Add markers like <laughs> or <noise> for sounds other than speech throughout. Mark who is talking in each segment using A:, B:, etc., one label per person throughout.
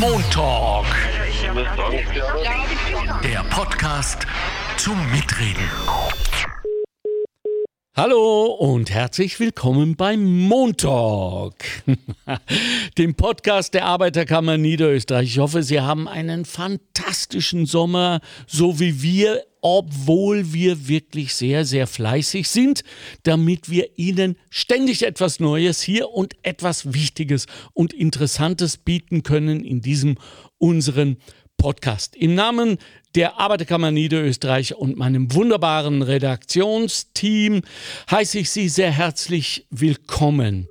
A: Montalk. Der Podcast zum Mitreden.
B: Hallo und herzlich willkommen beim Montalk, <laughs> dem Podcast der Arbeiterkammer Niederösterreich. Ich hoffe, Sie haben einen fantastischen Sommer, so wie wir, obwohl wir wirklich sehr, sehr fleißig sind, damit wir Ihnen ständig etwas Neues hier und etwas Wichtiges und Interessantes bieten können in diesem unseren Podcast. Im Namen der Arbeiterkammer Niederösterreich und meinem wunderbaren Redaktionsteam heiße ich Sie sehr herzlich willkommen.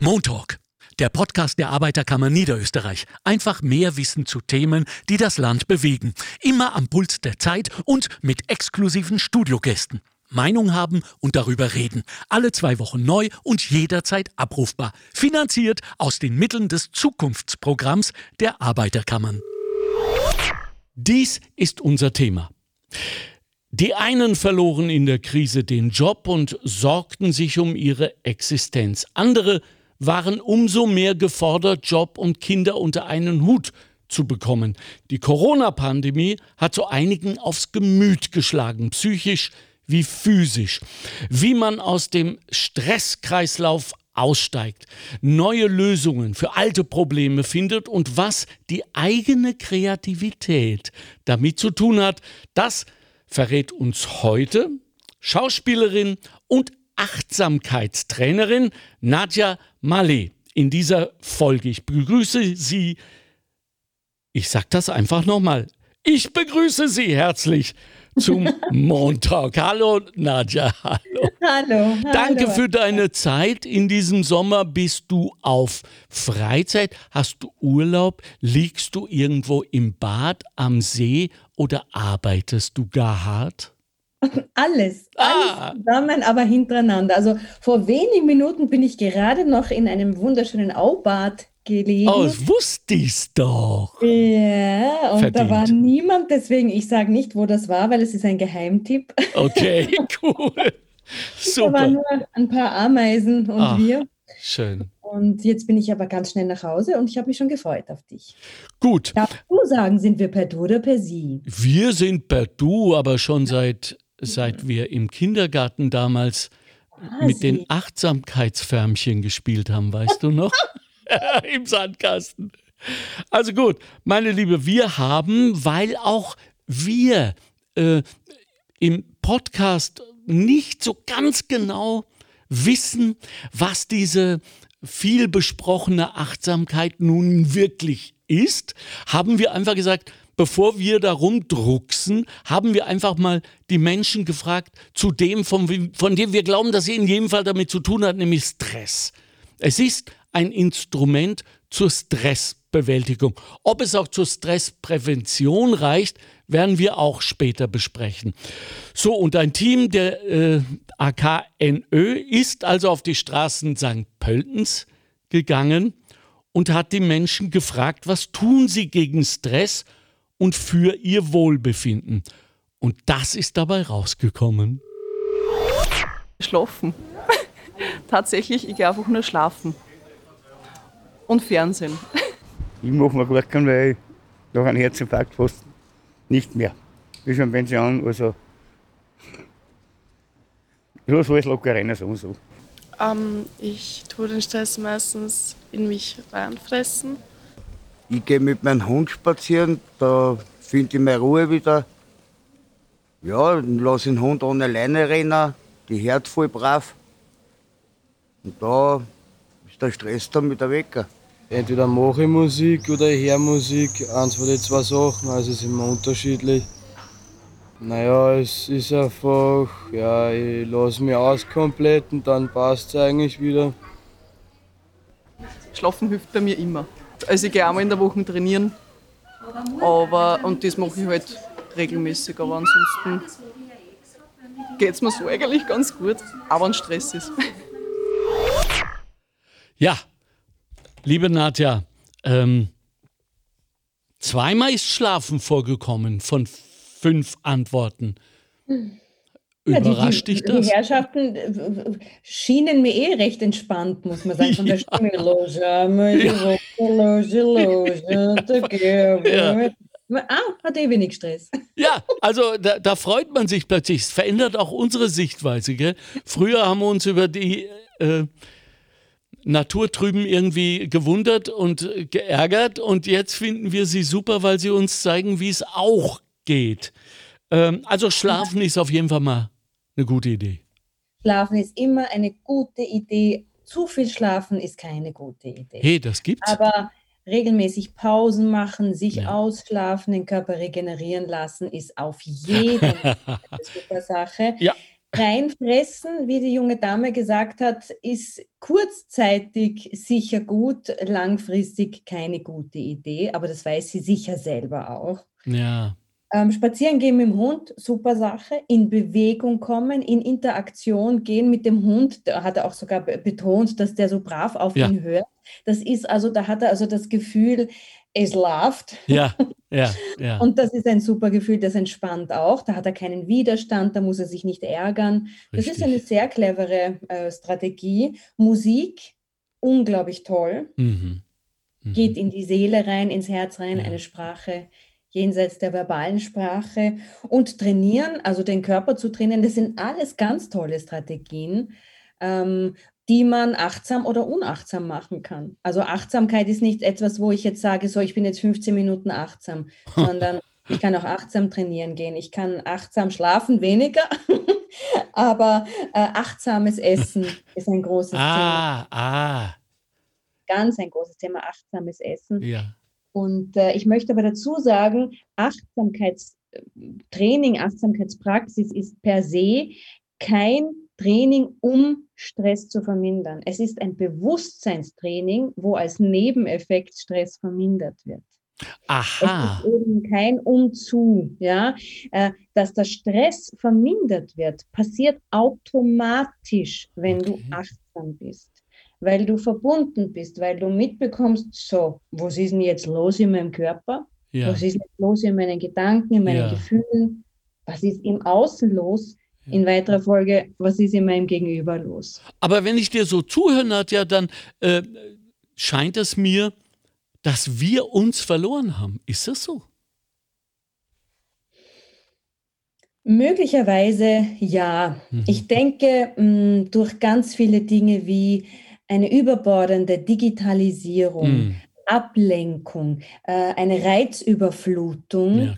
A: Montalk, der Podcast der Arbeiterkammer Niederösterreich. Einfach mehr Wissen zu Themen, die das Land bewegen. Immer am Puls der Zeit und mit exklusiven Studiogästen. Meinung haben und darüber reden. Alle zwei Wochen neu und jederzeit abrufbar. Finanziert aus den Mitteln des Zukunftsprogramms der Arbeiterkammern.
B: Dies ist unser Thema. Die einen verloren in der Krise den Job und sorgten sich um ihre Existenz. Andere waren umso mehr gefordert, Job und Kinder unter einen Hut zu bekommen. Die Corona-Pandemie hat so einigen aufs Gemüt geschlagen, psychisch wie physisch. Wie man aus dem Stresskreislauf aussteigt, neue Lösungen für alte Probleme findet und was die eigene Kreativität damit zu tun hat, das verrät uns heute Schauspielerin und Achtsamkeitstrainerin Nadja Malé in dieser Folge. Ich begrüße Sie, ich sage das einfach nochmal, ich begrüße Sie herzlich zum Montag. Hallo Nadja, hallo.
C: Hallo.
B: Danke
C: hallo.
B: für deine Zeit. In diesem Sommer bist du auf Freizeit. Hast du Urlaub? Liegst du irgendwo im Bad, am See oder arbeitest du gar hart?
C: Alles, alles
B: Ah.
C: zusammen, aber hintereinander. Also vor wenigen Minuten bin ich gerade noch in einem wunderschönen Aubad gelegen.
B: Oh, das wusste ich's doch.
C: ja, und da
B: Verdient.
C: war niemand, deswegen ich sage nicht, wo das war, weil es ist ein Geheimtipp.
B: Okay, <laughs> cool.
C: Da waren
B: Super.
C: nur ein paar Ameisen und
B: Ah.
C: wir.
B: Schön.
C: Und jetzt bin ich aber ganz schnell nach Hause und ich habe mich schon gefreut auf dich.
B: Gut.
C: Darfst du sagen, sind wir per Du oder per Sie?
B: Wir sind per Du, aber schon seit, seit wir im Kindergarten damals
C: Ah,
B: mit den. Achtsamkeitsförmchen gespielt haben, weißt du noch? <laughs> <laughs> Im Sandkasten. Also gut, meine Liebe, wir haben, weil auch wir äh, im Podcast nicht so ganz genau wissen, was diese viel besprochene Achtsamkeit nun wirklich ist, haben wir einfach gesagt, bevor wir darum drucksen, haben wir einfach mal die Menschen gefragt zu dem, von, von dem wir glauben, dass sie in jedem Fall damit zu tun hat, nämlich Stress. Es ist ein Instrument zur Stressbewältigung. Ob es auch zur Stressprävention reicht, werden wir auch später besprechen. So, und ein Team der äh, AKNÖ ist also auf die Straßen St. Pöltens gegangen und hat die Menschen gefragt, was tun sie gegen Stress und für ihr Wohlbefinden. Und das ist dabei rausgekommen.
D: Schlafen. <laughs> Tatsächlich, ich gehe einfach nur schlafen. Und Fernsehen. <laughs>
E: Ich mache mir gut keinen, weil ich nach einem Herzinfarkt fast nicht mehr. Ich bin schon Pension, also. Ich lasse alles locker rein, so und so.
F: Ähm, ich tue den Stress meistens in mich reinfressen.
G: Ich gehe mit meinem Hund spazieren, da finde ich meine Ruhe wieder. Ja, dann lasse den Hund ohne Leine rennen, die hört voll brav. Und da ist der Stress dann wieder weg.
H: Entweder mache ich Musik oder ich höre Musik, eins von den zwei Sachen, also es ist immer unterschiedlich. Naja, es ist einfach, ja, ich lasse mich aus komplett und dann passt es eigentlich wieder.
D: Schlafen hilft bei mir immer. Also ich gehe einmal in der Woche trainieren. Aber, und das mache ich halt regelmäßig. Aber ansonsten geht es mir so eigentlich ganz gut. Aber wenn Stress ist.
B: Ja, liebe Nadja, ähm, zweimal ist Schlafen vorgekommen von fünf Antworten. Überrascht
C: die,
B: dich das?
C: Die Herrschaften äh, schienen mir eh recht entspannt, muss man sagen, von der <laughs>
B: Ja.
C: Stimme. Loja, Loja, Loja, Loja, together. Ah, hat eh wenig Stress. <laughs>
B: Ja, also da, da freut man sich plötzlich. Es verändert auch unsere Sichtweise. Gell? Früher haben wir uns über die äh, Natur drüben irgendwie gewundert und geärgert und jetzt finden wir sie super, weil sie uns zeigen, wie es auch geht. Ähm, also schlafen ist auf jeden Fall mal eine gute Idee.
C: Schlafen ist immer eine gute Idee. Zu viel schlafen ist keine gute Idee.
B: Hey, das gibt's.
C: Aber regelmäßig Pausen machen, sich
B: Ja.
C: ausschlafen, den Körper regenerieren lassen, ist auf jeden <laughs> Fall eine super Sache.
B: Ja.
C: Reinfressen, wie die junge Dame gesagt hat, ist kurzzeitig sicher gut, langfristig keine gute Idee, aber das weiß sie sicher selber auch.
B: Ja,
C: Ähm, spazieren gehen mit dem Hund, super Sache. In Bewegung kommen, in Interaktion gehen mit dem Hund. Da hat er auch sogar be- betont, dass der so brav auf
B: Ja.
C: ihn hört. Das ist also, da hat er also das Gefühl, es läuft.
B: ja, ja, <laughs> ja.
C: Und das ist ein super Gefühl, das entspannt auch. Da hat er keinen Widerstand, da muss er sich nicht ärgern. Das ist
B: Richtig.
C: eine sehr clevere äh, Strategie. Musik, unglaublich toll
B: Mhm. Mhm.
C: geht in die Seele rein, ins Herz rein,
B: Ja.
C: eine Sprache jenseits der verbalen Sprache und trainieren, also den Körper zu trainieren, das sind alles ganz tolle Strategien, ähm, die man achtsam oder unachtsam machen kann. Also Achtsamkeit ist nicht etwas, wo ich jetzt sage, so, ich bin jetzt 15 Minuten achtsam, <laughs> sondern ich kann auch achtsam trainieren gehen. Ich kann achtsam schlafen, weniger, <laughs> aber äh, achtsames Essen <laughs> ist ein großes Thema,
B: Ah, ah,
C: ganz ein großes Thema, achtsames Essen.
B: ja.
C: Und äh, ich möchte aber dazu sagen, Achtsamkeitstraining, Achtsamkeitspraxis ist per se kein Training, um Stress zu vermindern. Es ist ein Bewusstseinstraining, wo als Nebeneffekt Stress vermindert wird.
B: Aha.
C: Es ist eben kein Umzu, ja. Äh, dass der Stress vermindert wird, passiert automatisch, wenn
B: Okay.
C: du achtsam bist. Weil du verbunden bist, weil du mitbekommst, so, was ist denn jetzt los in meinem Körper?
B: Ja.
C: Was ist jetzt los in meinen Gedanken, in meinen
B: Ja.
C: Gefühlen? Was ist im Außen los? In weiterer Folge, was ist in meinem Gegenüber los?
B: Aber wenn ich dir so zuhöre, Nadja, dann äh, scheint es mir, dass wir uns verloren haben. Ist das so?
C: Möglicherweise ja.
B: Mhm.
C: Ich denke, mh, durch ganz viele Dinge wie eine überbordende Digitalisierung,
B: Hm.
C: Ablenkung, äh, eine Reizüberflutung,
B: Ja.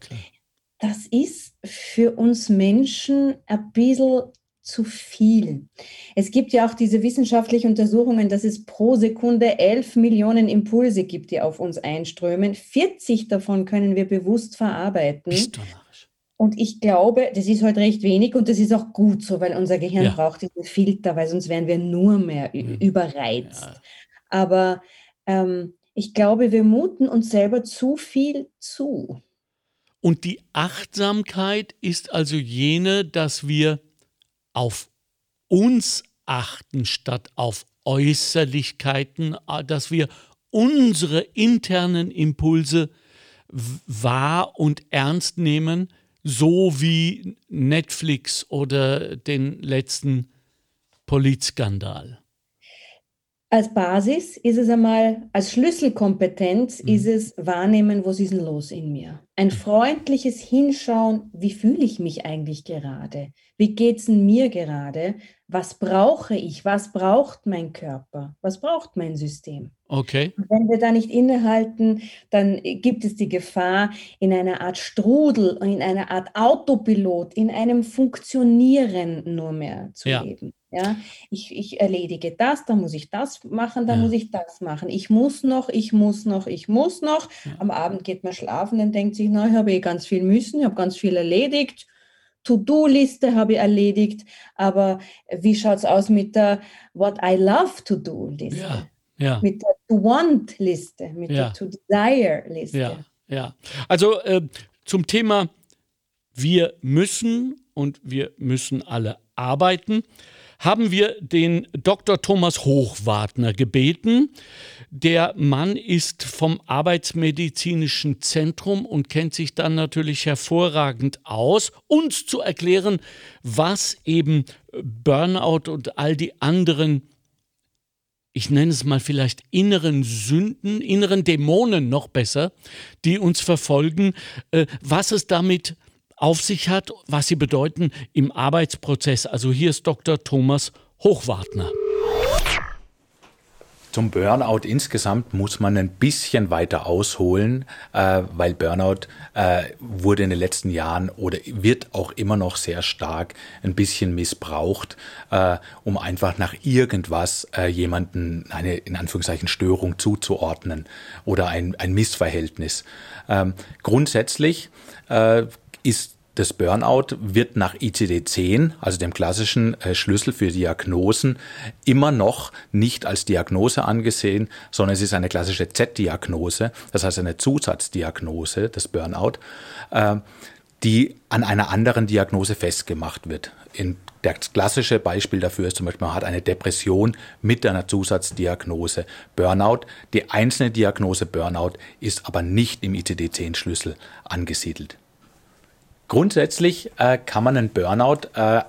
C: Das ist für uns Menschen ein bisschen zu viel. Es gibt ja auch diese wissenschaftlichen Untersuchungen, dass es pro Sekunde 11 Millionen Impulse gibt, die auf uns einströmen. 40 davon können wir bewusst verarbeiten. Und ich glaube, das ist heute recht wenig und das ist auch gut so, weil unser Gehirn
B: Ja.
C: braucht diesen Filter, weil sonst wären wir nur mehr
B: Mhm.
C: überreizt.
B: Ja.
C: Aber ähm, ich glaube, wir muten uns selber zu viel zu.
B: Und die Achtsamkeit ist also jene, dass wir auf uns achten statt auf Äußerlichkeiten, dass wir unsere internen Impulse wahr und ernst nehmen, so wie Netflix oder den letzten Polizskandal.
C: Als Basis ist es einmal, als Schlüsselkompetenz
B: Mhm.
C: ist es wahrnehmen, was ist denn los in mir. Ein freundliches Hinschauen, wie fühle ich mich eigentlich gerade? Wie geht es mir gerade? Was brauche ich? Was braucht mein Körper? Was braucht mein System?
B: Okay?
C: Wenn wir da nicht innehalten, dann gibt es die Gefahr, in einer Art Strudel, in einer Art Autopilot, in einem Funktionieren nur mehr zu
B: Ja.
C: leben. Ja, ich, ich erledige das, dann muss ich das machen, dann
B: Ja.
C: muss ich das machen. Ich muss noch, ich muss noch, ich muss noch. Am Abend geht man schlafen, dann denkt sich, na, ich habe eh ganz viel müssen, ich habe ganz viel erledigt. To-Do-Liste habe ich erledigt, aber wie schaut es aus mit der What I love to do-Liste?
B: Ja, ja.
C: mit der To-Want-Liste, mit
B: Ja.
C: der To-Desire-Liste.
B: Ja, ja. Also äh, zum Thema, wir müssen und wir müssen alle arbeiten. Haben wir den Dr. Thomas Hochwartner gebeten. Der Mann ist vom Arbeitsmedizinischen Zentrum und kennt sich dann natürlich hervorragend aus, uns zu erklären, was eben Burnout und all die anderen ich nenne es mal vielleicht inneren Sünden, inneren Dämonen noch besser, die uns verfolgen, äh, was es damit auf sich hat, was sie bedeuten im Arbeitsprozess. Also hier ist Dr. Thomas Hochwartner.
I: Zum Burnout insgesamt muss man ein bisschen weiter ausholen, äh, weil Burnout äh, wurde in den letzten Jahren oder wird auch immer noch sehr stark ein bisschen missbraucht, äh, um einfach nach irgendwas äh, jemanden eine in Anführungszeichen Störung zuzuordnen oder ein, ein Missverhältnis. Ähm, grundsätzlich äh, ist das Burnout wird nach ICD-10, also dem klassischen äh, Schlüssel für Diagnosen, immer noch nicht als Diagnose angesehen, sondern es ist eine klassische Z-Diagnose, das heißt eine Zusatzdiagnose des Burnout, äh, die an einer anderen Diagnose festgemacht wird. In das klassische Beispiel dafür ist zum Beispiel, man hat eine Depression mit einer Zusatzdiagnose Burnout. Die einzelne Diagnose Burnout ist aber nicht im ICD-10-Schlüssel angesiedelt. Grundsätzlich äh, kann man einen Burnout äh,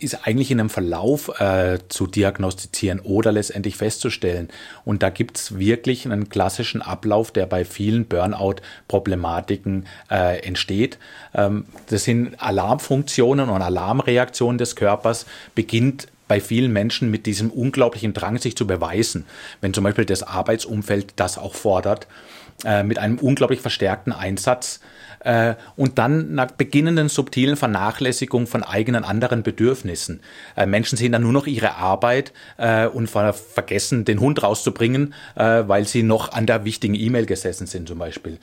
I: ist eigentlich in einem Verlauf äh, zu diagnostizieren oder letztendlich festzustellen. Und da gibt's wirklich einen klassischen Ablauf, der bei vielen Burnout-Problematiken äh, entsteht. Ähm, das sind Alarmfunktionen und Alarmreaktionen des Körpers, beginnt bei vielen Menschen mit diesem unglaublichen Drang, sich zu beweisen. Wenn zum Beispiel das Arbeitsumfeld das auch fordert, äh, mit einem unglaublich verstärkten Einsatz äh, und dann nach beginnenden subtilen Vernachlässigung von eigenen anderen Bedürfnissen. Äh, Menschen sehen dann nur noch ihre Arbeit äh, und ver vergessen, den Hund rauszubringen, äh, weil sie noch an der wichtigen E-Mail gesessen sind zum Beispiel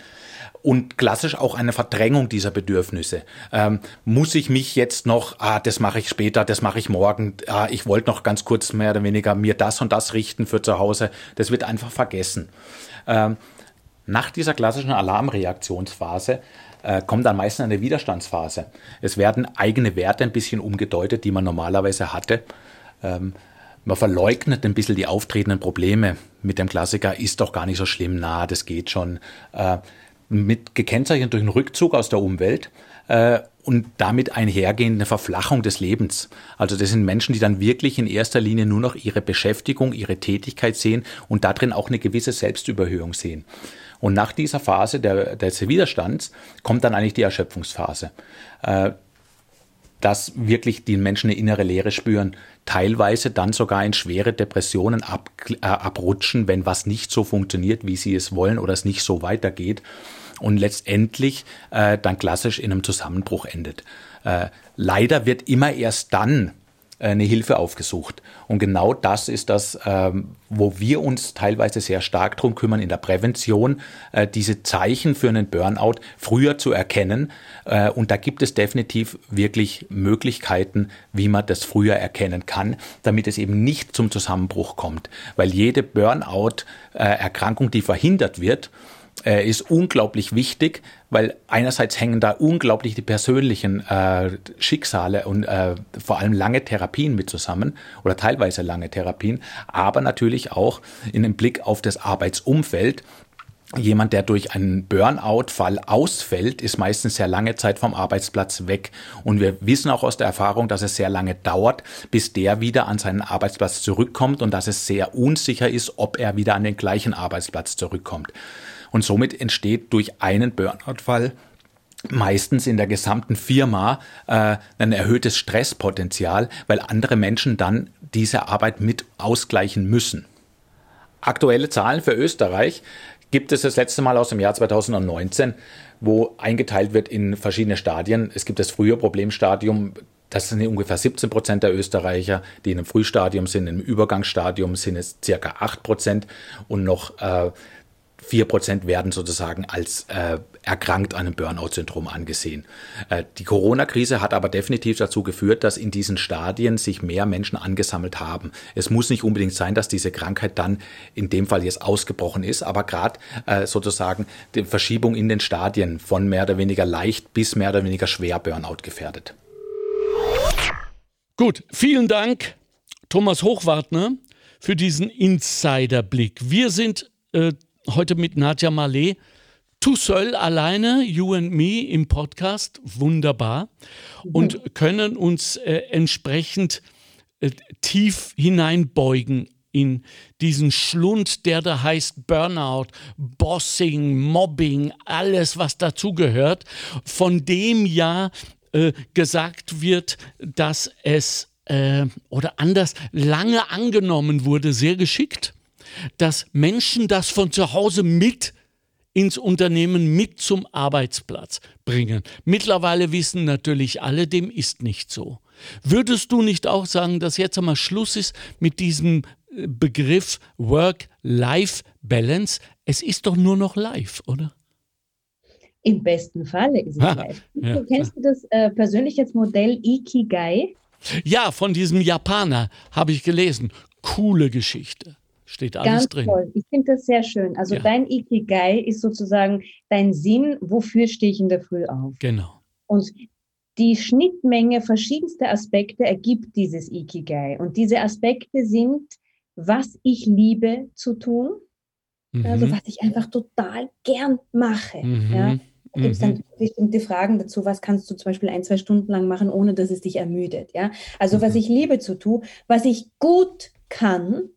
I: und klassisch auch eine Verdrängung dieser Bedürfnisse. Ähm, muss ich mich jetzt noch, ah, das mache ich später, das mache ich morgen, ah, ich wollte noch ganz kurz mehr oder weniger mir das und das richten für zu Hause, das wird einfach vergessen. Ähm, nach dieser klassischen Alarmreaktionsphase äh, kommt dann meistens eine Widerstandsphase. Es werden eigene Werte ein bisschen umgedeutet, die man normalerweise hatte. Ähm, man verleugnet ein bisschen die auftretenden Probleme mit dem Klassiker, ist doch gar nicht so schlimm, na, das geht schon. Äh, mit gekennzeichnet durch einen Rückzug aus der Umwelt äh, und damit einhergehende Verflachung des Lebens. Also das sind Menschen, die dann wirklich in erster Linie nur noch ihre Beschäftigung, ihre Tätigkeit sehen und darin auch eine gewisse Selbstüberhöhung sehen. Und nach dieser Phase der, des Widerstands kommt dann eigentlich die Erschöpfungsphase. Äh, dass wirklich die Menschen eine innere Leere spüren, teilweise dann sogar in schwere Depressionen ab, äh, abrutschen, wenn was nicht so funktioniert, wie sie es wollen oder es nicht so weitergeht und letztendlich äh, dann klassisch in einem Zusammenbruch endet. Äh, leider wird immer erst dann eine Hilfe aufgesucht. Und genau das ist das, ähm, wo wir uns teilweise sehr stark drum kümmern in der Prävention, äh, diese Zeichen für einen Burnout früher zu erkennen. Äh, und da gibt es definitiv wirklich Möglichkeiten, wie man das früher erkennen kann, damit es eben nicht zum Zusammenbruch kommt. Weil jede Burnout-Erkrankung, die verhindert wird, äh, ist unglaublich wichtig, weil einerseits hängen da unglaublich die persönlichen äh, Schicksale und äh, vor allem lange Therapien mit zusammen oder teilweise lange Therapien, aber natürlich auch in dem Blick auf das Arbeitsumfeld. Jemand, der durch einen Burnout-Fall ausfällt, ist meistens sehr lange Zeit vom Arbeitsplatz weg. Und wir wissen auch aus der Erfahrung, dass es sehr lange dauert, bis der wieder an seinen Arbeitsplatz zurückkommt und dass es sehr unsicher ist, ob er wieder an den gleichen Arbeitsplatz zurückkommt. Und somit entsteht durch einen Burnout-Fall meistens in der gesamten Firma äh, ein erhöhtes Stresspotenzial, weil andere Menschen dann diese Arbeit mit ausgleichen müssen. Aktuelle Zahlen für Österreich gibt es das letzte Mal aus dem Jahr 2019, wo eingeteilt wird in verschiedene Stadien. Es gibt das frühe Problemstadium, das sind ungefähr 17 Prozent der Österreicher, die in einem Frühstadium sind. Im Übergangsstadium sind es circa 8 Prozent und noch äh, 4% werden sozusagen als äh, erkrankt an einem Burnout-Syndrom angesehen. Äh, die Corona-Krise hat aber definitiv dazu geführt, dass in diesen Stadien sich mehr Menschen angesammelt haben. Es muss nicht unbedingt sein, dass diese Krankheit dann in dem Fall jetzt ausgebrochen ist, aber gerade äh, sozusagen die Verschiebung in den Stadien von mehr oder weniger leicht bis mehr oder weniger schwer Burnout gefährdet.
B: Gut, vielen Dank Thomas Hochwartner für diesen Insiderblick. Wir sind äh, heute mit Nadja Malé Tusöll alleine, You and Me im Podcast, wunderbar. Und können uns äh, entsprechend äh, tief hineinbeugen in diesen Schlund, der da heißt Burnout, Bossing, Mobbing, alles, was dazugehört, von dem ja äh, gesagt wird, dass es äh, oder anders lange angenommen wurde, sehr geschickt, dass Menschen das von zu Hause mit ins Unternehmen mit zum Arbeitsplatz bringen. Mittlerweile wissen natürlich alle, dem ist nicht so. Würdest du nicht auch sagen, dass jetzt einmal Schluss ist mit diesem äh, Begriff Work-Life-Balance? Es ist doch nur noch live, oder?
C: Im besten Falle ist es
B: Ha, <laughs>
C: live.
B: ja.
C: Du kennst du das äh, Persönlichkeitsmodell Ikigai?
B: Ja, von diesem Japaner habe ich gelesen. Coole Geschichte. Steht alles
C: Ganz
B: drin.
C: toll. Ich finde das sehr schön. Also
B: Ja.
C: dein Ikigai ist sozusagen dein Sinn, wofür stehe ich in der Früh auf?
B: Genau.
C: Und die Schnittmenge verschiedenster Aspekte ergibt dieses Ikigai. Und diese Aspekte sind, was ich liebe zu tun, also
B: Mhm.
C: was ich einfach total gern mache.
B: Mhm.
C: Ja. Da gibt es
B: Mhm.
C: dann bestimmte Fragen dazu, was kannst du zum Beispiel ein, zwei Stunden lang machen, ohne dass es dich ermüdet. Ja? Also was
B: Mhm.
C: ich liebe zu tun, was ich gut kann,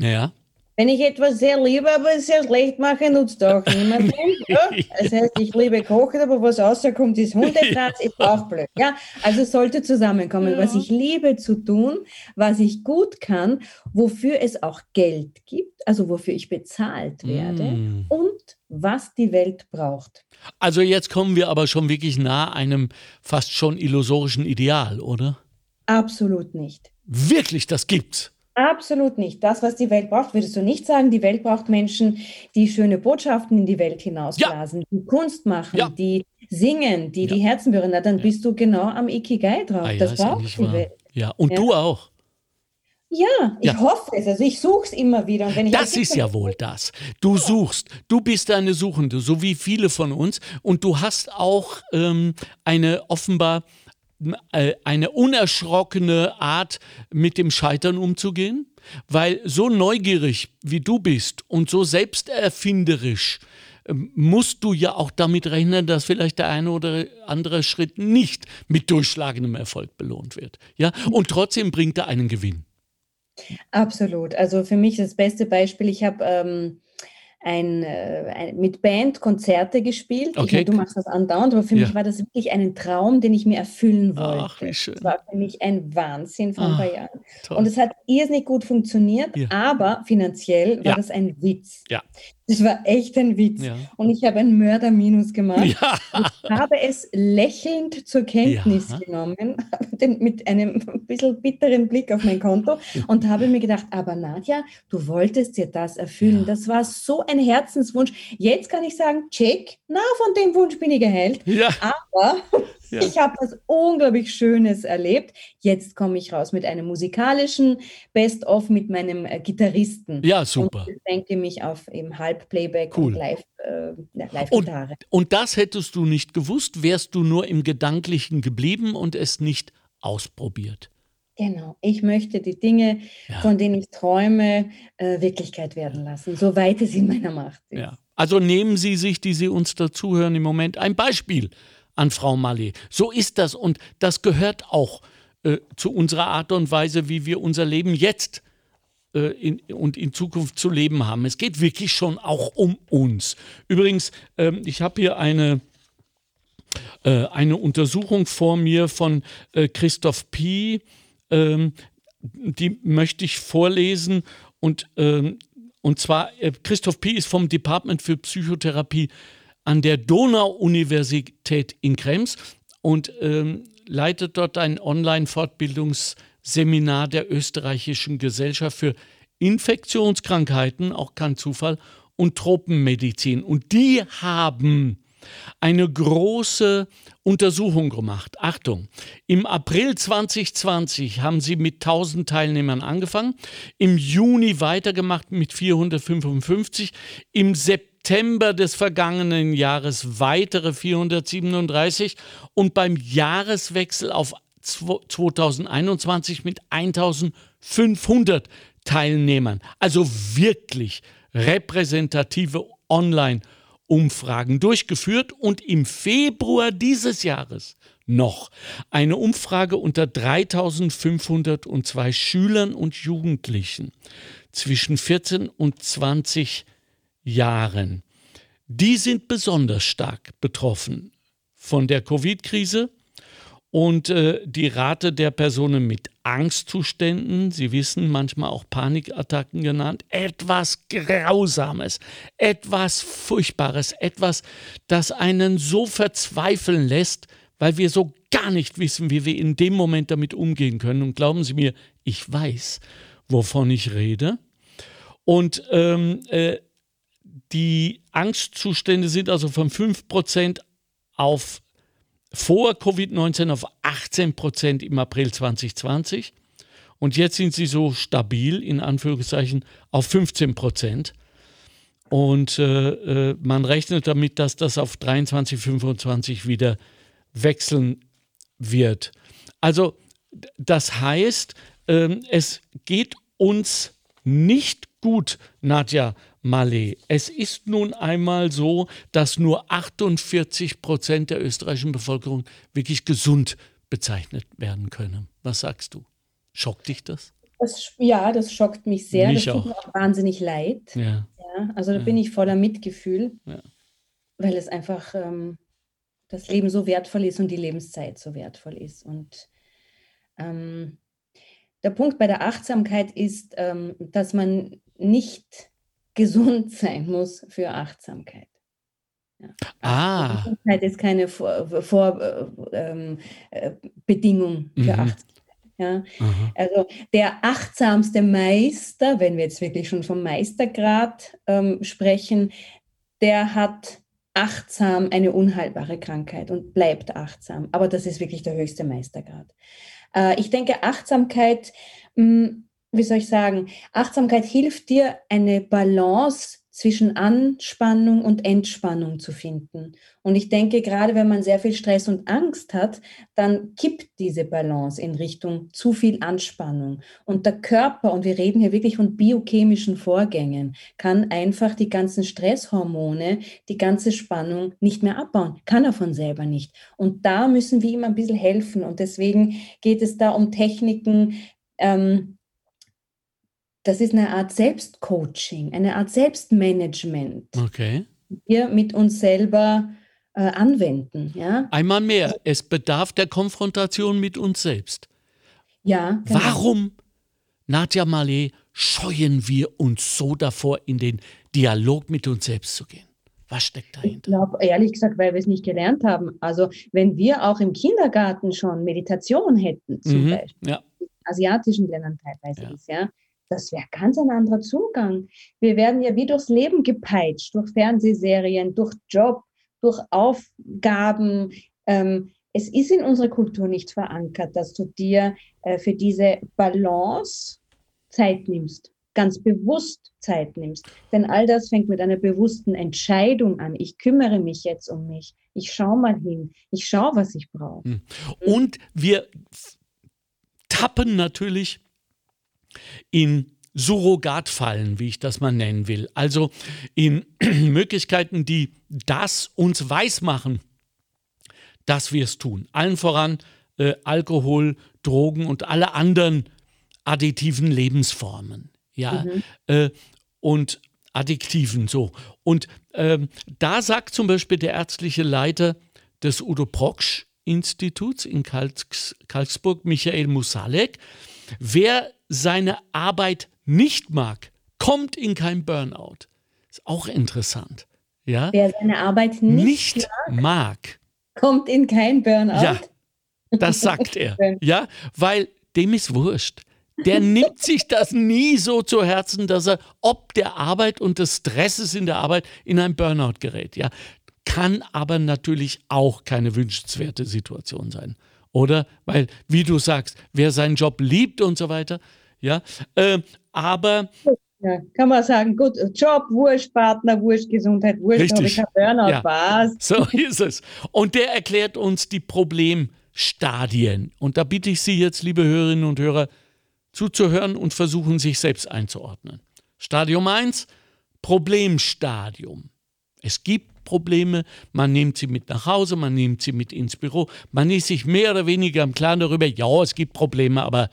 B: Ja.
C: wenn ich etwas sehr liebe, aber es sehr schlecht mache, nutzt auch niemandem. <laughs> Ja? Das heißt, ich liebe Kochen, aber was rauskommt, ist Hundefratz, ist auch blöd. Ja? Also sollte zusammenkommen, was ich liebe zu tun, was ich gut kann, wofür es auch Geld gibt, also wofür ich bezahlt werde
B: Mm.
C: und was die Welt braucht.
B: Also jetzt kommen wir aber schon wirklich nah einem fast schon illusorischen Ideal, oder?
C: Absolut nicht.
B: Wirklich, das gibt's.
C: Absolut nicht. Das, was die Welt braucht, würdest du nicht sagen. Die Welt braucht Menschen, die schöne Botschaften in die Welt hinausblasen, die Kunst machen,
B: Ja.
C: die singen, die die Herzen berühren. Na, dann bist du genau am Ikigai drauf.
B: Ah, ja,
C: das braucht die
B: wahr.
C: Welt.
B: Ja, und
C: Ja.
B: du auch.
C: Ja, ich
B: Ja.
C: hoffe es. Also ich suche es immer wieder. Und wenn ich
B: Das ist ja wohl das. Du suchst, du bist eine Suchende, so wie viele von uns. Und du hast auch ähm, eine offenbar eine unerschrockene Art, mit dem Scheitern umzugehen. Weil so neugierig wie du bist und so selbsterfinderisch ähm, musst du ja auch damit rechnen, dass vielleicht der eine oder andere Schritt nicht mit durchschlagendem Erfolg belohnt wird. Ja, und trotzdem bringt er einen Gewinn.
C: Absolut. Also für mich das beste Beispiel, ich habe ähm, ein, äh, ein, mit Band Konzerte gespielt. Ich
B: Okay.
C: meine, du machst das andauernd, aber für
B: Ja.
C: mich war das wirklich ein Traum, den ich mir erfüllen wollte.
B: Ach, wie schön.
C: Das war für mich ein Wahnsinn vor ein
B: Ah,
C: paar Jahren.
B: toll.
C: Und es hat irrsinnig gut funktioniert,
B: Ja.
C: aber finanziell war
B: Ja.
C: das ein Witz.
B: Ja.
C: Das war echt ein Witz.
B: Ja.
C: Und ich habe ein Mörderminus gemacht.
B: Ja.
C: Ich habe es lächelnd zur Kenntnis
B: Ja.
C: genommen, <laughs> mit einem bisschen bitteren Blick auf mein Konto und habe mir gedacht, aber Nadja, du wolltest dir das erfüllen. Das war so ein Herzenswunsch. Jetzt kann ich sagen, check, na, von dem Wunsch bin ich geheilt.
B: Ja.
C: Aber
B: Ja.
C: ich habe was unglaublich Schönes erlebt. Jetzt komme ich raus mit einem musikalischen Best-of mit meinem äh, Gitarristen.
B: Ja, super.
C: Und beschränke mich auf eben Halb-Playback
B: Cool.
C: und Live, äh, ja,
B: Und,
C: Live-Gitarre.
B: und das hättest du nicht gewusst, wärst du nur im Gedanklichen geblieben und es nicht ausprobiert.
C: Genau. Ich möchte die Dinge,
B: Ja.
C: von denen ich träume, äh, Wirklichkeit werden lassen, soweit es in meiner Macht ist.
B: Ja. Also nehmen Sie sich, die Sie uns dazuhören im Moment, ein Beispiel an Frau Malé. So ist das und das gehört auch äh, zu unserer Art und Weise, wie wir unser Leben jetzt äh, in, und in Zukunft zu leben haben. Es geht wirklich schon auch um uns. Übrigens, ähm, ich habe hier eine, äh, eine Untersuchung vor mir von äh, Christoph Pi. Ähm, die möchte ich vorlesen und, ähm, und zwar äh, Christoph Pi ist vom Department für Psychotherapie an der Donau-Universität in Krems und ähm, leitet dort ein Online-Fortbildungsseminar der österreichischen Gesellschaft für Infektionskrankheiten, auch kein Zufall, und Tropenmedizin. Und die haben eine große Untersuchung gemacht. Achtung, im April 2020 haben sie mit 1000 Teilnehmern angefangen, im Juni weitergemacht mit 455, im September des vergangenen Jahres weitere 437 und beim Jahreswechsel auf 2021 mit 1000 500 Teilnehmern. Also wirklich repräsentative Online-Umfragen durchgeführt und im Februar dieses Jahres noch eine Umfrage unter 3502 Schülern und Jugendlichen zwischen 14 und 20 Jahren. Die sind besonders stark betroffen von der Covid-Krise und äh, die Rate der Personen mit Angstzuständen, Sie wissen, manchmal auch Panikattacken genannt, etwas Grausames, etwas Furchtbares, etwas, das einen so verzweifeln lässt, weil wir so gar nicht wissen, wie wir in dem Moment damit umgehen können. Und glauben Sie mir, ich weiß, wovon ich rede. Und ähm, äh, die Angstzustände sind also von 5% auf vor Covid-19 auf 18 Prozent im April 2020 und jetzt sind sie so stabil, in Anführungszeichen, auf 15 Prozent. Und äh, äh, man rechnet damit, dass das auf 23, 25 wieder wechseln wird. Also das heißt, äh, es geht uns nicht gut, Nadja Malé. Es ist nun einmal so, dass nur 48 Prozent der österreichischen Bevölkerung wirklich gesund bezeichnet werden können. Was sagst du? Schockt dich das?
C: das ja, das schockt mich sehr.
B: Mich
C: das tut
B: auch.
C: mir auch wahnsinnig leid.
B: Ja.
C: Ja, also da
B: Ja.
C: bin ich voller Mitgefühl,
B: Ja.
C: weil es einfach ähm, das Leben so wertvoll ist und die Lebenszeit so wertvoll ist. Und ähm, der Punkt bei der Achtsamkeit ist, ähm, dass man nicht gesund sein muss für Achtsamkeit. Ja.
B: Ah.
C: Gesundheit ist keine Vor Vor äh, ähm, äh, Bedingung für
B: Mhm.
C: Achtsamkeit. Ja. Also der achtsamste Meister, wenn wir jetzt wirklich schon vom Meistergrad ähm, sprechen, der hat achtsam eine unheilbare Krankheit und bleibt achtsam. Aber das ist wirklich der höchste Meistergrad. Äh, ich denke, Achtsamkeit, mh, wie soll ich sagen, Achtsamkeit hilft dir, eine Balance zwischen Anspannung und Entspannung zu finden. Und ich denke, gerade wenn man sehr viel Stress und Angst hat, dann kippt diese Balance in Richtung zu viel Anspannung. Und der Körper, und wir reden hier wirklich von biochemischen Vorgängen, kann einfach die ganzen Stresshormone, die ganze Spannung nicht mehr abbauen. Kann er von selber nicht. Und da müssen wir ihm ein bisschen helfen. Und deswegen geht es da um Techniken, ähm, das ist eine Art Selbstcoaching, eine Art Selbstmanagement,
B: Okay.
C: die wir mit uns selber äh, anwenden. Ja,
B: Einmal mehr, es bedarf der Konfrontation mit uns selbst.
C: ja genau.
B: Warum, Nadja Malé, scheuen wir uns so davor, in den Dialog mit uns selbst zu gehen? Was steckt
C: Ich
B: dahinter?
C: glaube, ehrlich gesagt, weil wir es nicht gelernt haben. Also, wenn wir auch im Kindergarten schon Meditation hätten, zum
B: Mhm,
C: Beispiel,
B: ja.
C: in asiatischen Ländern teilweise
B: Ja.
C: ist, ja, das wäre ganz ein anderer Zugang. Wir werden ja wie durchs Leben gepeitscht, durch Fernsehserien, durch Job, durch Aufgaben. Ähm, es ist in unserer Kultur nicht verankert, dass du dir äh, für diese Balance Zeit nimmst, ganz bewusst Zeit nimmst. Denn all das fängt mit einer bewussten Entscheidung an. Ich kümmere mich jetzt um mich. Ich schaue mal hin. Ich schaue, was ich brauche.
B: Hm. Und wir tappen natürlich in Surrogatfallen, wie ich das mal nennen will. Also in <clears throat> Möglichkeiten, die das uns weismachen, dass wir es tun. Allen voran äh, Alkohol, Drogen und alle anderen additiven Lebensformen. Ja, äh, und Addiktiven so. Und ähm, da sagt zum Beispiel der ärztliche Leiter des Udo Proksch Instituts in Karls Karlsburg, Michael Musalek, wer seine Arbeit nicht mag, kommt in kein Burnout. Ist auch interessant. Ja?
C: Wer seine Arbeit nicht,
B: Nicht mag.
C: kommt in kein Burnout.
B: Ja, das sagt er. <laughs> Ja, weil dem ist wurscht. Der nimmt sich das nie so zu Herzen, dass er ob der Arbeit und des Stresses in der Arbeit in ein Burnout gerät. Ja, kann aber natürlich auch keine wünschenswerte Situation sein. Oder? Weil, wie du sagst, wer seinen Job liebt und so weiter, ja, äh, aber
C: Ja, kann man sagen, gut, Job, Wurscht, Partner, Wurscht, Gesundheit, Wurscht, habe
B: Richtig.
C: ich kein Burnout,
B: Ja.
C: was?
B: So ist es. Und der erklärt uns die Problemstadien. Und da bitte ich Sie jetzt, liebe Hörerinnen und Hörer, zuzuhören und versuchen, sich selbst einzuordnen. Stadium 1, Problemstadium. Es gibt Probleme, man nimmt sie mit nach Hause, man nimmt sie mit ins Büro, man ist sich mehr oder weniger im Klaren darüber, ja, es gibt Probleme, aber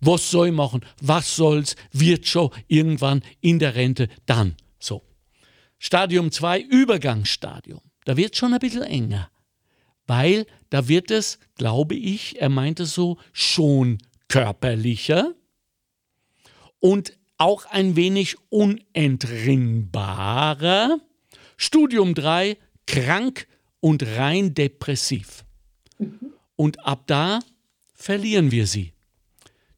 B: was soll ich machen? Was soll's? Wird schon irgendwann in der Rente dann. So. Stadium 2, Übergangsstadium. Da wird schon ein bisschen enger, weil da wird es, glaube ich, er meinte so, schon körperlicher und auch ein wenig unentrinnbarer. Studium 3, krank und rein depressiv. Und ab da verlieren wir sie.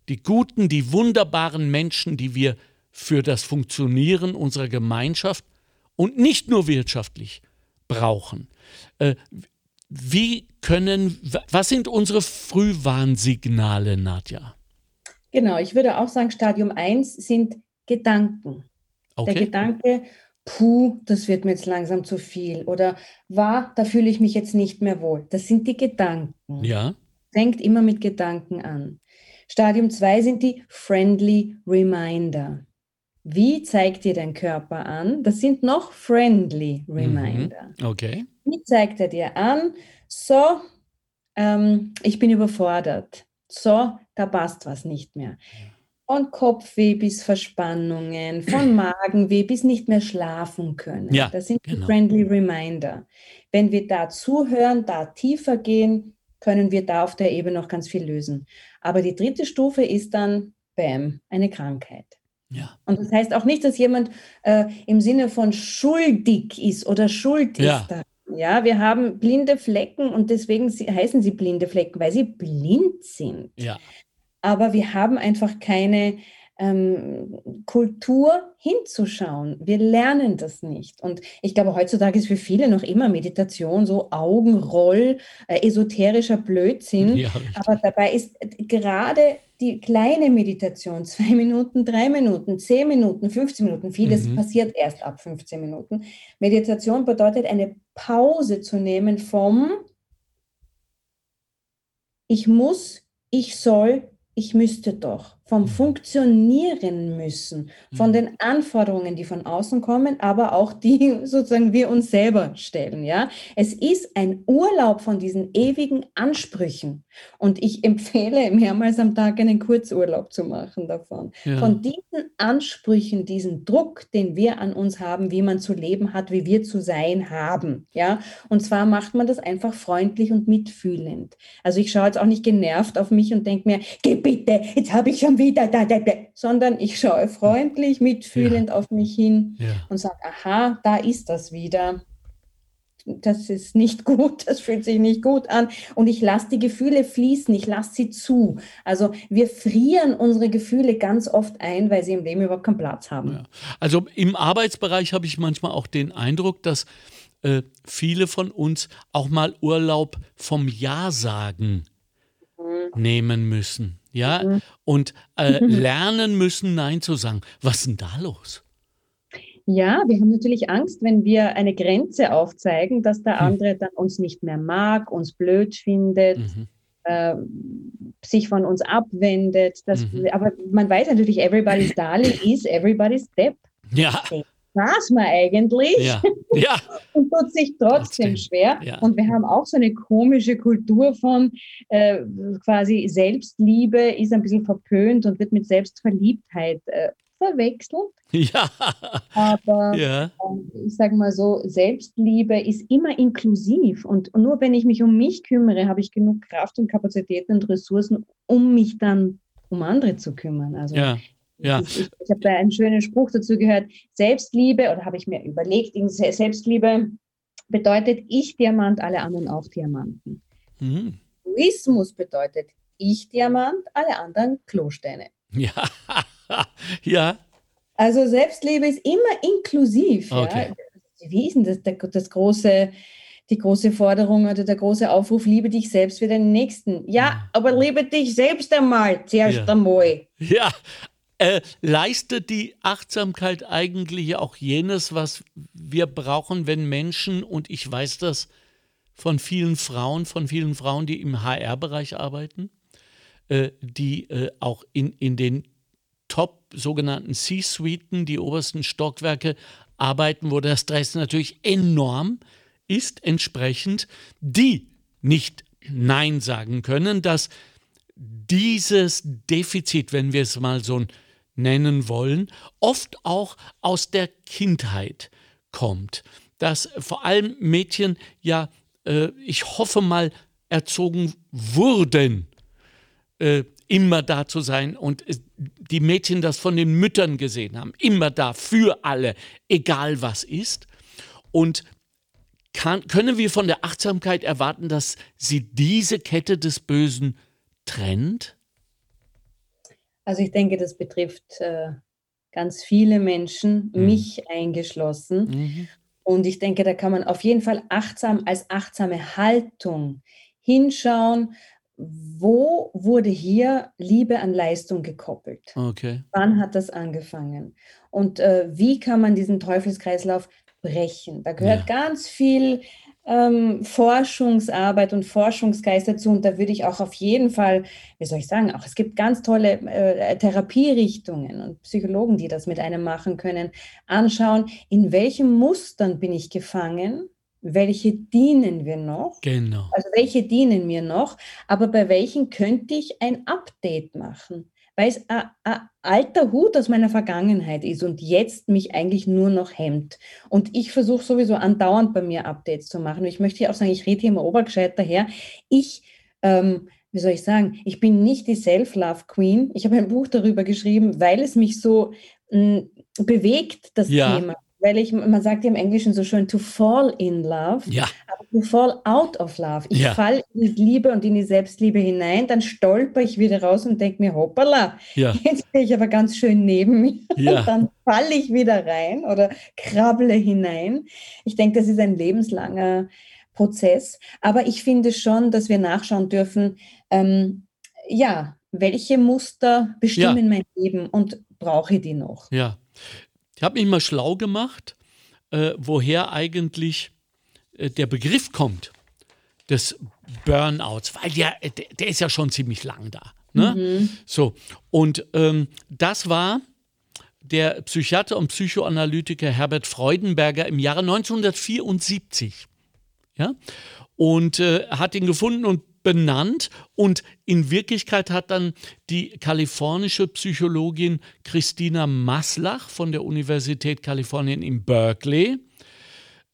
B: Die guten, die wunderbaren Menschen, die wir für das Funktionieren unserer Gemeinschaft und nicht nur wirtschaftlich brauchen. Äh, wie können, was sind unsere Frühwarnsignale, Nadja?
C: Genau, ich würde auch sagen, Stadium 1 sind Gedanken.
B: Okay.
C: Der Gedanke, puh, das wird mir jetzt langsam zu viel oder war, da fühle ich mich jetzt nicht mehr wohl. Das sind die Gedanken.
B: Ja.
C: Fängt immer mit Gedanken an. Stadium 2 sind die Friendly Reminder. Wie zeigt dir dein Körper an? Das sind noch Friendly Reminder.
B: Mhm. Okay.
C: Wie zeigt er dir an? So, ähm, ich bin überfordert. So, da passt was nicht mehr. Von Kopfweh bis Verspannungen, von <clears throat> Magenweh bis nicht mehr schlafen können.
B: Ja,
C: das sind die
B: genau.
C: Friendly Reminder. Wenn wir da zuhören, da tiefer gehen, können wir da auf der Ebene noch ganz viel lösen. Aber die dritte Stufe ist dann, bam, eine Krankheit.
B: Ja.
C: Und das heißt auch nicht, dass jemand äh, im Sinne von schuldig ist oder schuld
B: Ja.
C: ist. Da. Ja, wir haben blinde Flecken und deswegen heißen sie blinde Flecken, weil sie blind sind.
B: Ja.
C: Aber wir haben einfach keine ähm, Kultur hinzuschauen. Wir lernen das nicht. Und ich glaube, heutzutage ist für viele noch immer Meditation so Augenroll, äh, esoterischer Blödsinn.
B: Ja.
C: Aber dabei ist äh, gerade die kleine Meditation, <laughs> zwei Minuten, drei Minuten, zehn Minuten, 15 Minuten, vieles
B: Mhm.
C: passiert erst ab 15 Minuten. Meditation bedeutet, eine Pause zu nehmen vom Ich muss, ich soll, ich müsste doch, vom Funktionieren müssen, von
B: Mhm.
C: den Anforderungen, die von außen kommen, aber auch die <laughs> sozusagen wir uns selber stellen. Ja, es ist ein Urlaub von diesen ewigen Ansprüchen und ich <laughs> empfehle mehrmals am Tag einen Kurzurlaub zu machen davon.
B: Ja.
C: Von diesen Ansprüchen, diesen Druck, den wir an uns haben, wie man zu leben hat, wie wir zu sein haben. Ja, und zwar macht man das einfach freundlich und mitfühlend. Also ich schaue jetzt auch nicht genervt auf mich und denke mir, geh bitte, jetzt habe ich schon wieder da, da, da, sondern ich schaue freundlich, mitfühlend auf mich hin
B: Ja.
C: und sage, aha, da ist das wieder. Das ist nicht <laughs> gut, das fühlt sich nicht gut an. Und ich lasse die Gefühle fließen, ich lasse sie zu. Also wir frieren unsere Gefühle ganz oft ein, weil sie im Leben überhaupt keinen Platz haben.
B: Ja. Also im Arbeitsbereich habe ich manchmal auch den Eindruck, dass äh, viele von uns auch mal Urlaub vom Ja sagen nehmen müssen. Ja, und äh, <laughs> lernen müssen, Nein zu sagen. Was ist denn da los?
C: Ja, wir haben natürlich Angst, wenn wir eine Grenze aufzeigen, dass der andere dann uns nicht mehr mag, uns blöd findet,
B: Mhm.
C: äh, sich von uns abwendet. Das,
B: Mhm.
C: Aber man weiß natürlich, everybody's darling is everybody's step.
B: Ja,
C: Was man eigentlich
B: ja, <laughs> ja,
C: und tut sich trotzdem,
B: Trotzdem,
C: schwer.
B: ja.
C: Und wir haben auch so eine komische Kultur von äh, quasi Selbstliebe ist ein bisschen verpönt und wird mit Selbstverliebtheit äh, verwechselt.
B: ja,
C: Aber
B: ja,
C: ähm, ich sage mal so, Selbstliebe ist immer inklusiv. Und nur wenn ich mich um mich kümmere, habe ich genug Kraft und Kapazitäten und Ressourcen, um mich dann um andere zu kümmern. Also
B: ja, ja.
C: ich, ich, ich habe da einen schönen Spruch dazu gehört. Selbstliebe, oder habe ich mir überlegt, Se- Selbstliebe bedeutet ich Diamant, alle anderen auch Diamanten.
B: Mhm.
C: Egoismus bedeutet ich Diamant, alle anderen Klosteine.
B: Ja, <laughs> ja,
C: Also Selbstliebe ist immer inklusiv.
B: Okay.
C: Ja. Wie ist denn das, das große, die große Forderung oder der große Aufruf, liebe dich selbst wie deinen Nächsten. Ja, aber liebe dich selbst einmal, zuerst
B: Ja.
C: einmal.
B: ja. Äh, leistet die Achtsamkeit eigentlich auch jenes, was wir brauchen, wenn Menschen, und ich weiß das von vielen Frauen, von vielen Frauen, die im HR-Bereich arbeiten, äh, die äh, auch in, in den Top sogenannten C-Suiten, die obersten Stockwerke, arbeiten, wo der Stress natürlich enorm ist, entsprechend, die nicht Nein sagen können, dass dieses Defizit, wenn wir es mal so nennen wollen, oft auch aus der Kindheit kommt. Dass vor allem Mädchen ja, äh, ich hoffe mal, erzogen wurden, äh, immer da zu sein und die Mädchen das von den Müttern gesehen haben, immer da für alle, egal was ist. Und kann, können wir von der Achtsamkeit erwarten, dass sie diese Kette des Bösen trennt?
C: Also ich denke, das betrifft äh, ganz viele Menschen, mhm. mich eingeschlossen. Mhm. Und ich denke, da kann man auf jeden Fall achtsam als achtsame Haltung hinschauen, wo wurde hier Liebe an Leistung gekoppelt?
B: Okay.
C: Wann hat das angefangen? Und äh, wie kann man diesen Teufelskreislauf brechen? Da gehört ja. ganz viel ähm, Forschungsarbeit und Forschungsgeist dazu. Und da würde ich auch auf jeden Fall, wie soll ich sagen, auch es gibt ganz tolle äh, Therapierichtungen und Psychologen, die das mit einem machen können, anschauen, in welchen Mustern bin ich gefangen welche dienen wir noch?
B: Genau.
C: Also welche dienen mir noch, aber bei welchen könnte ich ein Update machen? Weil es ein, alter Hut aus meiner Vergangenheit ist und jetzt mich eigentlich nur noch hemmt. Und ich versuche sowieso andauernd bei mir Updates zu machen. Und ich möchte hier auch sagen, ich rede hier immer obergescheit daher. Ich ähm, wie soll ich sagen, ich bin nicht die Self-Love-Queen. Ich habe ein Buch darüber geschrieben, weil es mich so mh, bewegt, das ja. Thema weil ich, man sagt ja im Englischen so schön, to fall in love,
B: ja.
C: aber to fall out of love. Ich
B: ja.
C: falle in die Liebe und in die Selbstliebe hinein, dann stolper ich wieder raus und denke mir, hoppala,
B: ja.
C: jetzt bin ich aber ganz schön neben mir.
B: Ja.
C: Und dann falle ich wieder rein oder krabble hinein. Ich denke, das ist ein lebenslanger Prozess. Aber ich finde schon, dass wir nachschauen dürfen, ähm, ja, welche Muster bestimmen
B: ja.
C: mein Leben und brauche ich die noch?
B: Ja. Ich habe mich mal schlau gemacht, äh, woher eigentlich äh, der Begriff kommt des Burnouts, weil der, der, der ist ja schon ziemlich lang da. Ne? Mhm. So, und ähm, das war der Psychiater und Psychoanalytiker Herbert Freudenberger im Jahre 1974. Ja? Und äh, hat ihn gefunden und benannt und in Wirklichkeit hat dann die kalifornische Psychologin Christina Maslach von der Universität Kalifornien in Berkeley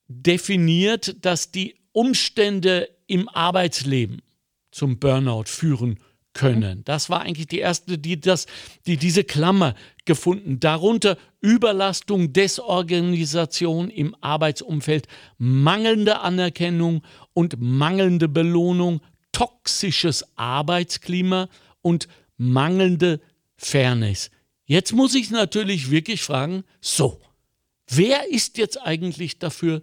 B: definiert, dass die Umstände im Arbeitsleben zum Burnout führen können. Das war eigentlich die erste, die, das, die diese Klammer gefunden. Darunter Überlastung, Desorganisation im Arbeitsumfeld, mangelnde Anerkennung und mangelnde Belohnung, toxisches Arbeitsklima und mangelnde Fairness. Jetzt muss ich natürlich wirklich fragen, so, wer ist jetzt eigentlich dafür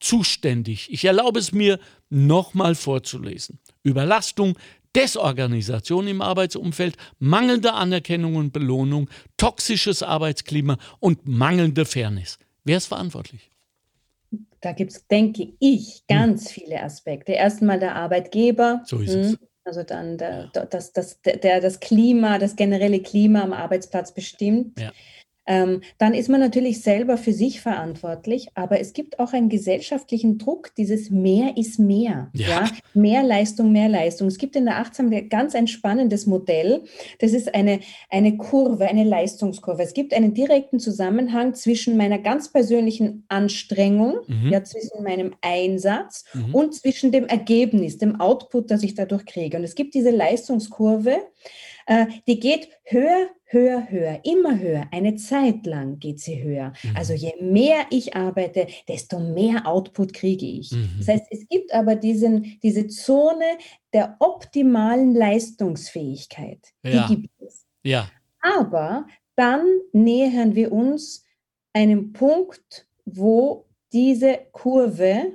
B: zuständig? Ich erlaube es mir nochmal vorzulesen. Überlastung, Desorganisation im Arbeitsumfeld, mangelnde Anerkennung und Belohnung, toxisches Arbeitsklima und mangelnde Fairness. Wer ist verantwortlich?
C: Da gibt es, denke ich, ganz hm. viele Aspekte. Erstmal der Arbeitgeber.
B: So ist es. Hm,
C: also dann der, das, das, der, das Klima, das generelle Klima am Arbeitsplatz bestimmt.
B: Ja.
C: Ähm, dann ist man natürlich selber für sich verantwortlich, aber es gibt auch einen gesellschaftlichen Druck, dieses mehr ist mehr.
B: Ja.
C: ja. Mehr Leistung, mehr Leistung. Es gibt in der Achtsamkeit ganz ein spannendes Modell. Das ist eine, eine Kurve, eine Leistungskurve. Es gibt einen direkten Zusammenhang zwischen meiner ganz persönlichen Anstrengung, mhm. ja, zwischen meinem Einsatz mhm. und zwischen dem Ergebnis, dem Output, das ich dadurch kriege. Und es gibt diese Leistungskurve, äh, die geht höher, höher, höher, immer höher. Eine Zeit lang geht sie höher. Mhm. Also je mehr ich arbeite, desto mehr Output kriege ich. Mhm. Das heißt, es gibt aber diesen, diese Zone der optimalen Leistungsfähigkeit.
B: Ja.
C: Die gibt es.
B: Ja.
C: Aber dann nähern wir uns einem Punkt, wo diese Kurve,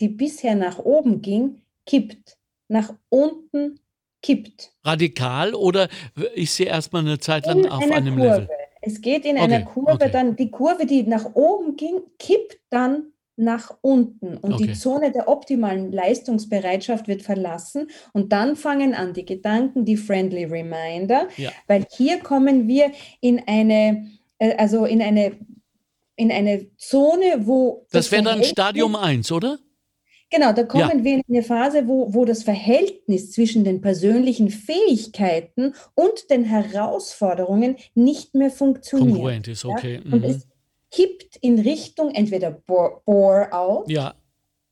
C: die bisher nach oben ging, kippt, nach unten kippt.
B: Radikal oder ich sehe erstmal eine Zeit lang
C: in
B: auf
C: einer
B: einem
C: Kurve.
B: Level?
C: Es geht in
B: okay,
C: einer Kurve
B: okay.
C: dann, die Kurve, die nach oben ging, kippt dann nach unten und
B: Okay.
C: die Zone der optimalen Leistungsbereitschaft wird verlassen und dann fangen an die Gedanken, die Friendly Reminder,
B: Ja.
C: weil hier kommen wir in eine, äh, also in eine, in eine Zone, wo
B: Das wäre dann Stadium 1, oder?
C: Genau, da kommen wir in eine Phase, wo, wo das Verhältnis zwischen den persönlichen Fähigkeiten und den Herausforderungen nicht mehr funktioniert.
B: Kongruent ist, okay.
C: Ja? Und
B: Mhm.
C: es kippt in Richtung entweder Bore, bore out
B: Ja,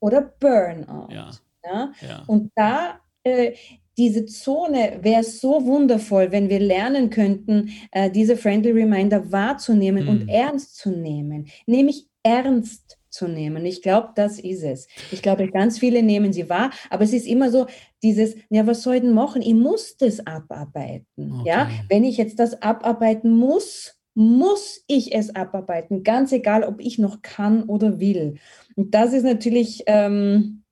C: oder Burnout.
B: ja,
C: Ja?
B: ja.
C: Und da äh, diese Zone wäre so wundervoll, wenn wir lernen könnten, äh, diese Friendly Reminder wahrzunehmen
B: Mhm.
C: und ernst zu nehmen, nämlich ernst zu nehmen. Ich glaube, das ist es. Ich glaube, ganz viele nehmen sie wahr, aber es ist immer so dieses, ja, was soll ich denn machen? Ich muss das abarbeiten. Ja,
B: Okay.
C: wenn ich jetzt das abarbeiten muss, muss ich es abarbeiten, ganz egal, ob ich noch kann oder will. Und das ist natürlich ähm,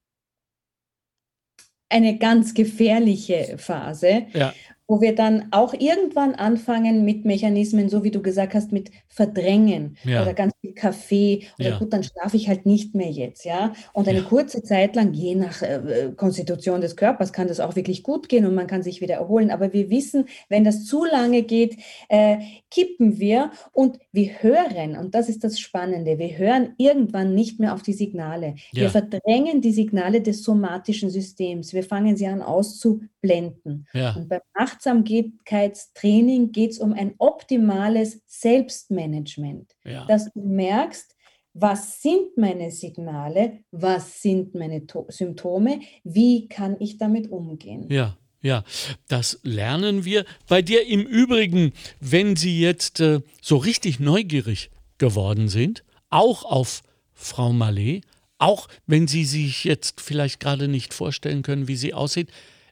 C: eine ganz gefährliche Phase,
B: Ja.
C: wo wir dann auch irgendwann anfangen mit Mechanismen, so wie du gesagt hast, mit Verdrängen
B: Ja.
C: oder ganz viel Kaffee oder
B: Ja.
C: gut, dann schlafe ich halt nicht mehr jetzt, ja. Und eine
B: Ja.
C: kurze Zeit lang, je nach äh, Konstitution des Körpers, kann das auch wirklich gut gehen und man kann sich wieder erholen. Aber wir wissen, wenn das zu lange geht, äh, kippen wir und wir hören, und das ist das Spannende, wir hören irgendwann nicht mehr auf die Signale.
B: Ja.
C: Wir verdrängen die Signale des somatischen Systems. Wir fangen sie an auszublenden. Und beim Achtsamkeitstraining geht es um ein optimales Selbstmanagement, dass du merkst, was sind meine Signale, was sind meine to Symptome, wie kann ich damit umgehen.
B: Ja, ja, das lernen wir. Bei dir im Übrigen, wenn Sie jetzt äh, so richtig neugierig geworden sind, auch auf Frau Mallet, auch wenn Sie sich jetzt vielleicht gerade nicht vorstellen können, wie sie aussieht,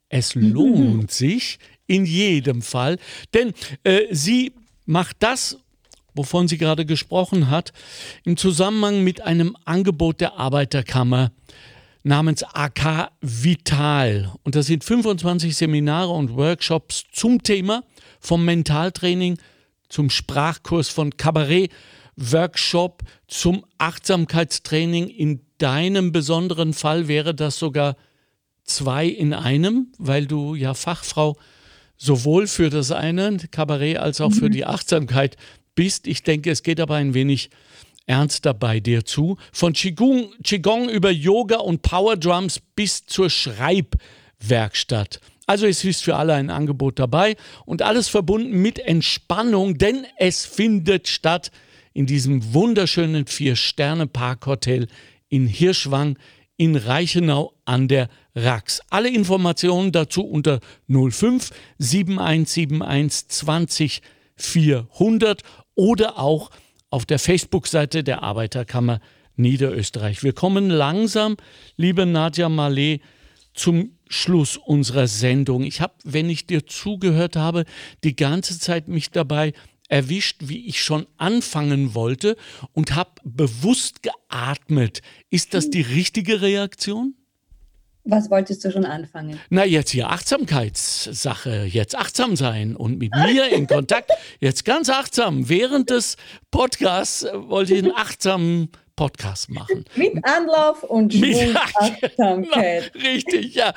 B: es lohnt sich in jedem Fall, denn äh, sie macht das, wovon sie gerade gesprochen hat, im Zusammenhang mit einem Angebot der Arbeiterkammer namens AK Vital. Und das sind 25 Seminare und Workshops zum Thema vom Mentaltraining zum Sprachkurs von Kabarett, Workshop zum Achtsamkeitstraining. In deinem besonderen Fall wäre das sogar zwei in einem, weil du ja Fachfrau sowohl für das eine Kabarett als auch für die Achtsamkeit bist. Ich denke, es geht aber ein wenig ernster bei dir zu. Von Qigong, Qigong über Yoga und Power Drums bis zur Schreibwerkstatt. Also es ist für alle ein Angebot dabei und alles verbunden mit Entspannung, denn es findet statt in diesem wunderschönen Vier-Sterne-Parkhotel in Hirschwang in Reichenau an der Rax. Alle Informationen dazu unter 05 7171 20 400 oder auch auf der Facebook-Seite der Arbeiterkammer Niederösterreich. Wir kommen langsam, liebe Nadja Malé, zum Schluss unserer Sendung. Ich habe, wenn ich dir zugehört habe, die ganze Zeit mich dabei erwischt, wie ich schon anfangen wollte und habe bewusst geatmet. Ist das die richtige Reaktion?
C: Was wolltest du schon anfangen?
B: Na, jetzt hier Achtsamkeitssache, jetzt achtsam sein und mit mir in Kontakt, jetzt ganz achtsam. Während des Podcasts wollte ich einen achtsamen Podcast machen.
C: Mit Anlauf und
B: Mit-
C: Schwung, Achtsamkeit.
B: Richtig, ja.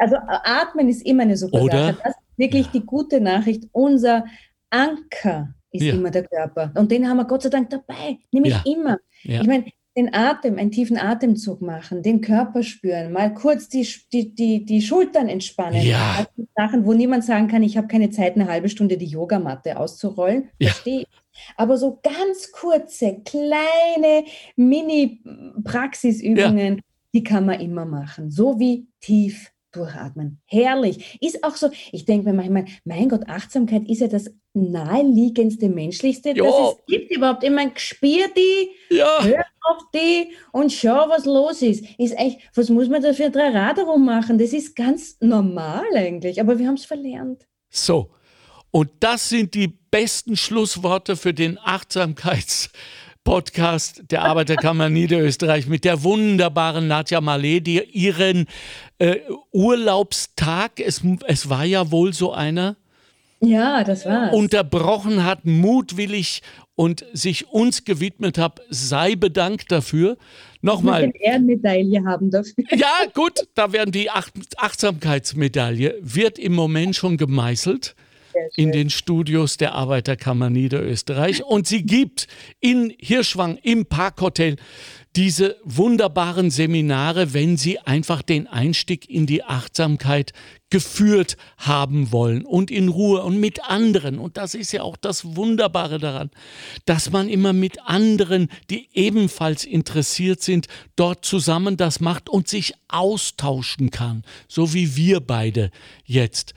C: Also Atmen ist immer eine super
B: Oder?
C: Sache. Das ist wirklich die gute Nachricht. Unser Anker ist
B: Ja.
C: immer der Körper. Und den haben wir Gott sei Dank dabei. Nämlich
B: Ja.
C: immer.
B: Ja.
C: Ich meine, den Atem, einen tiefen Atemzug machen, den Körper spüren, mal kurz die, die, die, die Schultern entspannen.
B: Ja.
C: Sachen, wo niemand sagen kann, ich habe keine Zeit, eine halbe Stunde die Yogamatte auszurollen.
B: Ja.
C: Verstehe ich. Aber so ganz kurze, kleine Mini-Praxisübungen, die kann man immer machen. So wie tief durchatmen. Herrlich. Ist auch so, ich denke mir manchmal, mein Gott, Achtsamkeit ist ja das naheliegendste, menschlichste,
B: Jo.
C: das es gibt überhaupt. Ich meine, spür die,
B: Ja,
C: hör auf die und schau, was los ist. Ist echt, was muss man da für drei Rad rummachen? Das ist ganz normal eigentlich, aber wir haben es verlernt.
B: so. Und das sind die besten Schlussworte für den Achtsamkeits-Podcast der Arbeiterkammer Niederösterreich mit der wunderbaren Nadja Malé, die ihren äh, Urlaubstag, es, es war ja wohl so einer,
C: Ja, das war's.
B: unterbrochen hat, mutwillig und sich uns gewidmet hat, sei bedankt dafür. Nochmal.
C: eine Ehrenmedaille haben dafür.
B: Ja, gut, da werden die Ach Achtsamkeitsmedaille, wird im Moment schon gemeißelt in den Studios der Arbeiterkammer Niederösterreich. Und sie gibt in Hirschwang im Parkhotel diese wunderbaren Seminare, wenn Sie einfach den Einstieg in die Achtsamkeit geführt haben wollen und in Ruhe und mit anderen. Und das ist ja auch das Wunderbare daran, dass man immer mit anderen, die ebenfalls interessiert sind, dort zusammen das macht und sich austauschen kann, so wie wir beide jetzt.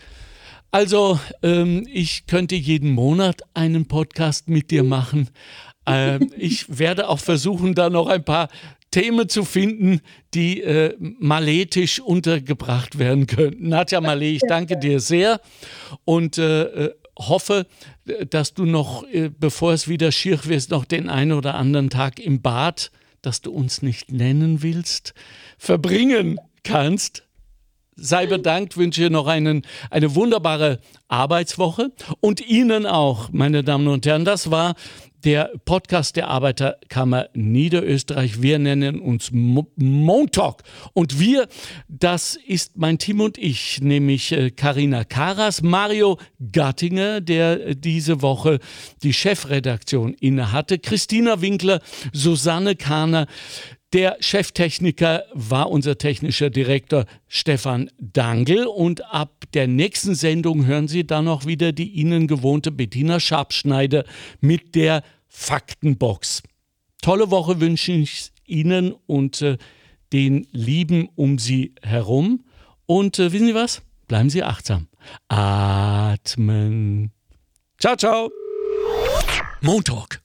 B: Also, ähm, ich könnte jeden Monat einen Podcast mit dir machen. Ähm, <laughs> ich werde auch versuchen, da noch ein paar Themen zu finden, die äh, maletisch untergebracht werden könnten. Nadja Malé, ich <laughs> danke dir sehr und äh, äh hoffe, dass du noch, äh, bevor es wieder schier wird, noch den einen oder anderen Tag im Bad, das du uns nicht nennen willst, verbringen kannst sei bedankt, wünsche noch einen, eine wunderbare Arbeitswoche und Ihnen auch, meine Damen und Herren. Das war der Podcast der Arbeiterkammer Niederösterreich. Wir nennen uns Montalk. Und wir, das ist mein Team und ich, nämlich Karina äh, Karas, Mario Gattinger, der äh, diese Woche die Chefredaktion innehatte, Christina Winkler, Susanne Kahner, der Cheftechniker war unser technischer Direktor Stefan Dangel und ab der nächsten Sendung hören Sie dann noch wieder die Ihnen gewohnte Bettina Schabschneider mit der Faktenbox. Tolle Woche wünsche ich Ihnen und äh, den Lieben um Sie herum. Und äh, wissen Sie was? Bleiben Sie achtsam. Atmen. Ciao, ciao.
A: Montalk